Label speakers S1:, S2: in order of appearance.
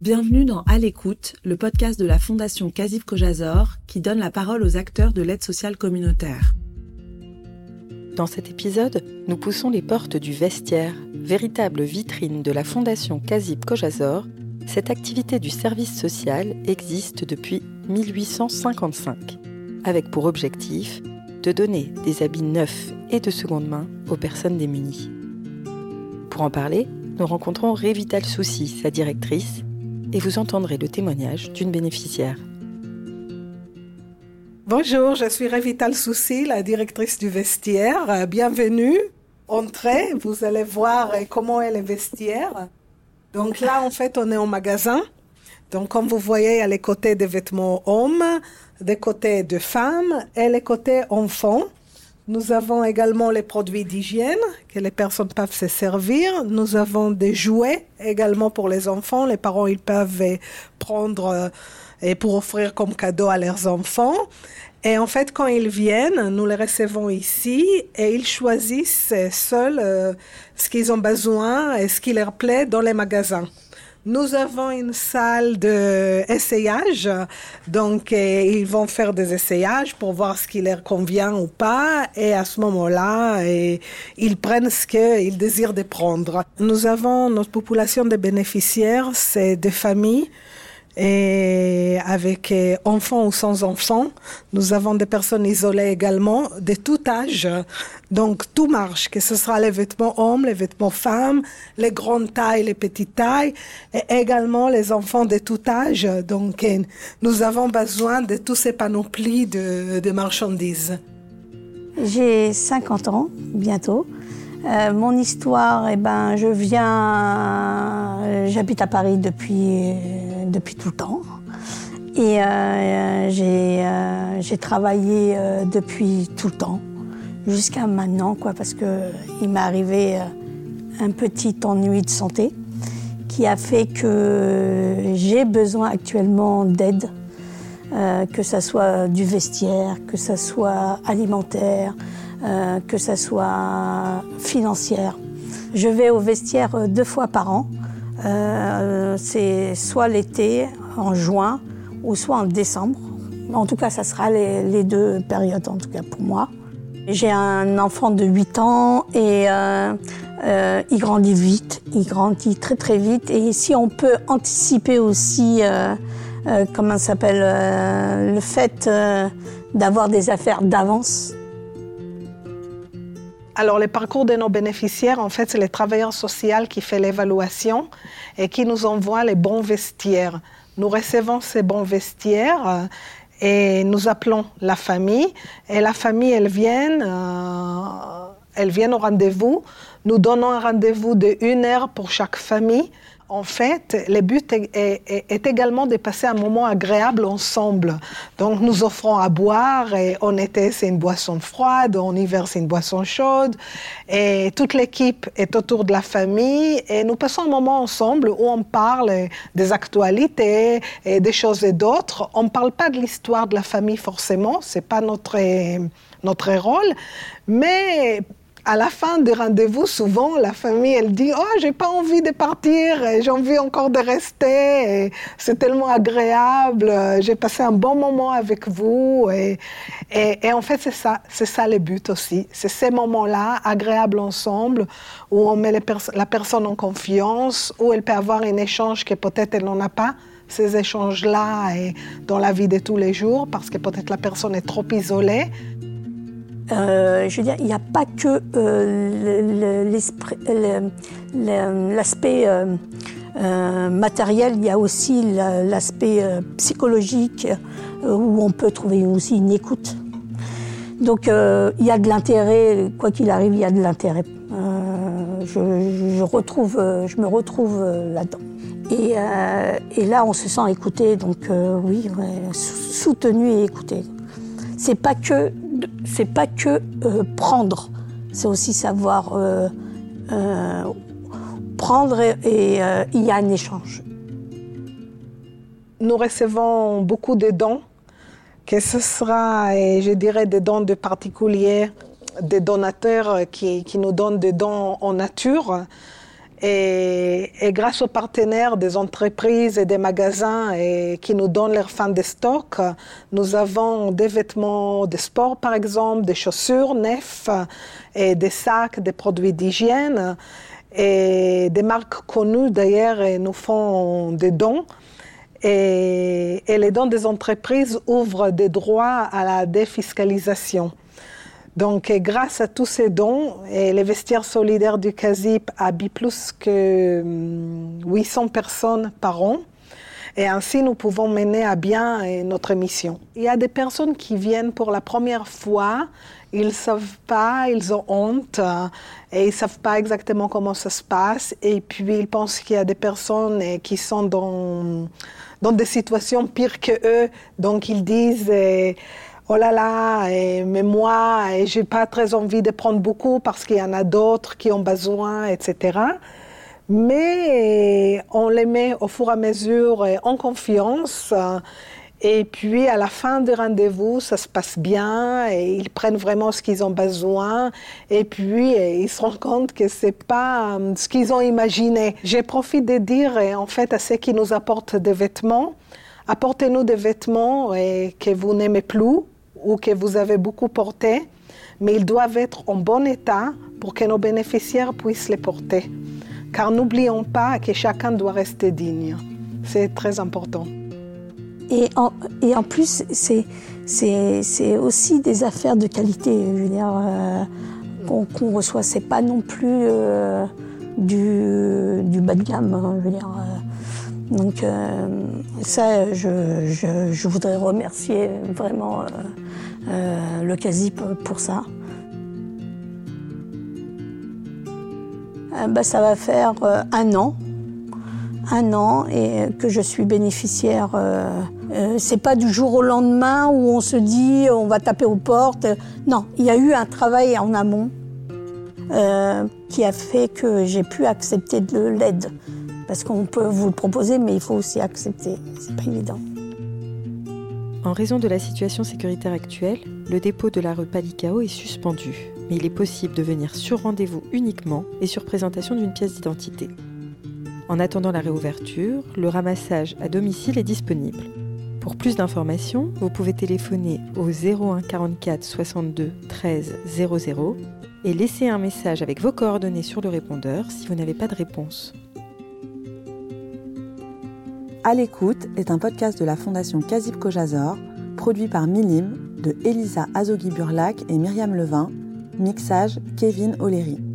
S1: Bienvenue dans À l'écoute, le podcast de la Fondation Casib Kojazor qui donne la parole aux acteurs de l'aide sociale communautaire. Dans cet épisode, nous poussons les portes du vestiaire, véritable vitrine de la Fondation Casib Kojazor. Cette activité du service social existe depuis 1855, avec pour objectif de donner des habits neufs et de seconde main aux personnes démunies. Pour en parler, nous rencontrons Révital Soucy, sa directrice, et vous entendrez le témoignage d'une bénéficiaire.
S2: Bonjour, je suis Révital Soucy, la directrice du vestiaire. Bienvenue. Entrez, vous allez voir comment est le vestiaire. Donc là, en fait, on est au magasin. Donc, comme vous voyez, il y a les côtés des vêtements hommes, des côtés de femmes et les côtés enfants. Nous avons également les produits d'hygiène que les personnes peuvent se servir. Nous avons des jouets également pour les enfants. Les parents, ils peuvent prendre euh, et pour offrir comme cadeau à leurs enfants. Et en fait, quand ils viennent, nous les recevons ici et ils choisissent seuls euh, ce qu'ils ont besoin et ce qui leur plaît dans les magasins. Nous avons une salle d'essayage, donc euh, ils vont faire des essayages pour voir ce qui leur convient ou pas, et à ce moment-là, euh, ils prennent ce qu'ils désirent de prendre. Nous avons notre population de bénéficiaires, c'est des familles et avec euh, enfants ou sans enfants. Nous avons des personnes isolées également, de tout âge. Donc tout marche, que ce soit les vêtements hommes, les vêtements femmes, les grandes tailles, les petites tailles, et également les enfants de tout âge. Donc euh, nous avons besoin de tous ces panoplies de, marchandises.
S3: J'ai 50 ans bientôt. Euh, mon histoire, eh ben, je viens, j'habite à Paris depuis, depuis tout le temps. Et j'ai travaillé depuis tout le temps, jusqu'à maintenant, quoi, parce qu'il m'est arrivé un petit ennui de santé qui a fait que j'ai besoin actuellement d'aide, que ce soit du vestiaire, que ce soit alimentaire, euh, que ce soit financière. Je vais au vestiaire euh, deux fois par an. Euh, c'est soit l'été, en juin, ou soit en décembre. En tout cas, ça sera les, deux périodes, en tout cas pour moi. J'ai un enfant de 8 ans et il grandit vite, il grandit très très vite. Et si on peut anticiper aussi, comment s'appelle, le fait d'avoir des affaires d'avance,
S2: alors, le parcours de nos bénéficiaires, en fait, c'est le travailleur social qui fait l'évaluation et qui nous envoie les bons vestiaires. Nous recevons ces bons vestiaires euh, et nous appelons la famille. Et la famille, elle vient, euh, elle vient au rendez-vous. Nous donnons un rendez-vous de une heure pour chaque famille en fait, le but est, également de passer un moment agréable ensemble. Donc, nous offrons à boire et en été, c'est une boisson froide, en hiver, c'est une boisson chaude. Et toute l'équipe est autour de la famille et nous passons un moment ensemble où on parle des actualités et des choses et d'autres. On ne parle pas de l'histoire de la famille forcément, c'est pas notre notre rôle, mais à la fin du rendez-vous, souvent, la famille, elle dit Oh, j'ai pas envie de partir, j'ai envie encore de rester, c'est tellement agréable, j'ai passé un bon moment avec vous. Et, et, en fait, c'est ça, c'est ça le but aussi. C'est ces moments-là, agréables ensemble, où on met la personne en confiance, où elle peut avoir un échange que peut-être elle n'en a pas ces échanges-là dans la vie de tous les jours parce que peut-être la personne est trop isolée.
S3: Euh, je veux dire, il n'y a pas que euh, l'aspect euh, matériel, il y a aussi l'aspect psychologique où on peut trouver aussi une écoute. Donc il y a de l'intérêt, quoi qu'il arrive, il y a de l'intérêt. Je, me retrouve là-dedans. Et, et, là, on se sent écouté, donc oui, soutenu et écouté. C'est pas que c'est pas que euh, prendre, c'est aussi savoir euh, euh, prendre et, il y a un échange.
S2: Nous recevons beaucoup de dons, que ce sera, je dirais, des dons de particuliers, des donateurs qui, qui nous donnent des dons en nature Et, grâce aux partenaires des entreprises et des magasins qui nous donnent leur fin de stock, nous avons des vêtements de sport, par exemple, des chaussures neufs, et des sacs, des produits d'hygiène. Et des marques connues, d'ailleurs, nous font des dons. Et les dons des entreprises ouvrent des droits à la défiscalisation. Donc, grâce à tous ces dons, les vestiaires solidaires du CASIP habillent plus que 800 hum, personnes par an. Et ainsi, nous pouvons mener à bien euh, notre mission. Il y a des personnes qui viennent pour la première fois, ils ne savent pas, ils ont honte euh, et ils ne savent pas exactement comment ça se passe. Et puis, ils pensent qu'il y a des personnes euh, qui sont dans, dans des situations pires que eux. Donc, ils disent oh là là, mais moi, j'ai pas très envie de prendre beaucoup parce qu'il y en a d'autres qui ont besoin, etc. Mais on les met au fur et à mesure en confiance. Et puis, à la fin du rendez-vous, ça se passe bien et ils prennent vraiment ce qu'ils ont besoin. Et puis, ils se rendent compte que c'est pas euh, ce qu'ils ont imaginé. J'ai profité de dire, en fait, à ceux qui nous apportent des vêtements, apportez-nous des vêtements que vous n'aimez plus ou que vous avez beaucoup porté, mais ils doivent être en bon état pour que nos bénéficiaires puissent les porter. Car n'oublions pas que chacun doit rester digne. C'est très important.
S3: Et en, plus, c'est aussi des affaires de qualité. Euh, qu'on reçoit, c'est pas non plus euh, du, bas de gamme. Hein, euh. Donc ça, je, voudrais remercier vraiment euh, le CASIP pour ça. Euh, bah, ça va faire euh, un an, un an et que je suis bénéficiaire. c'est pas du jour au lendemain où on se dit on va taper aux portes. Non, il y a eu un travail en amont qui a fait que j'ai pu accepter de l'aide. Parce qu'on peut vous proposer, mais il faut aussi accepter. C'est pas évident.
S1: En raison de la situation sécuritaire actuelle, le dépôt de la rue Palicao est suspendu, mais il est possible de venir sur rendez-vous uniquement et sur présentation d'une pièce d'identité. En attendant la réouverture, le ramassage à domicile est disponible. Pour plus d'informations, vous pouvez téléphoner au 01 44 62 13 00 et laisser un message avec vos coordonnées sur le répondeur si vous n'avez pas de réponse. À l'écoute est un podcast de la Fondation Kazib Kojazor, produit par Milim, de Elisa Azogui-Burlac et Myriam Levin, mixage Kevin O'Leary.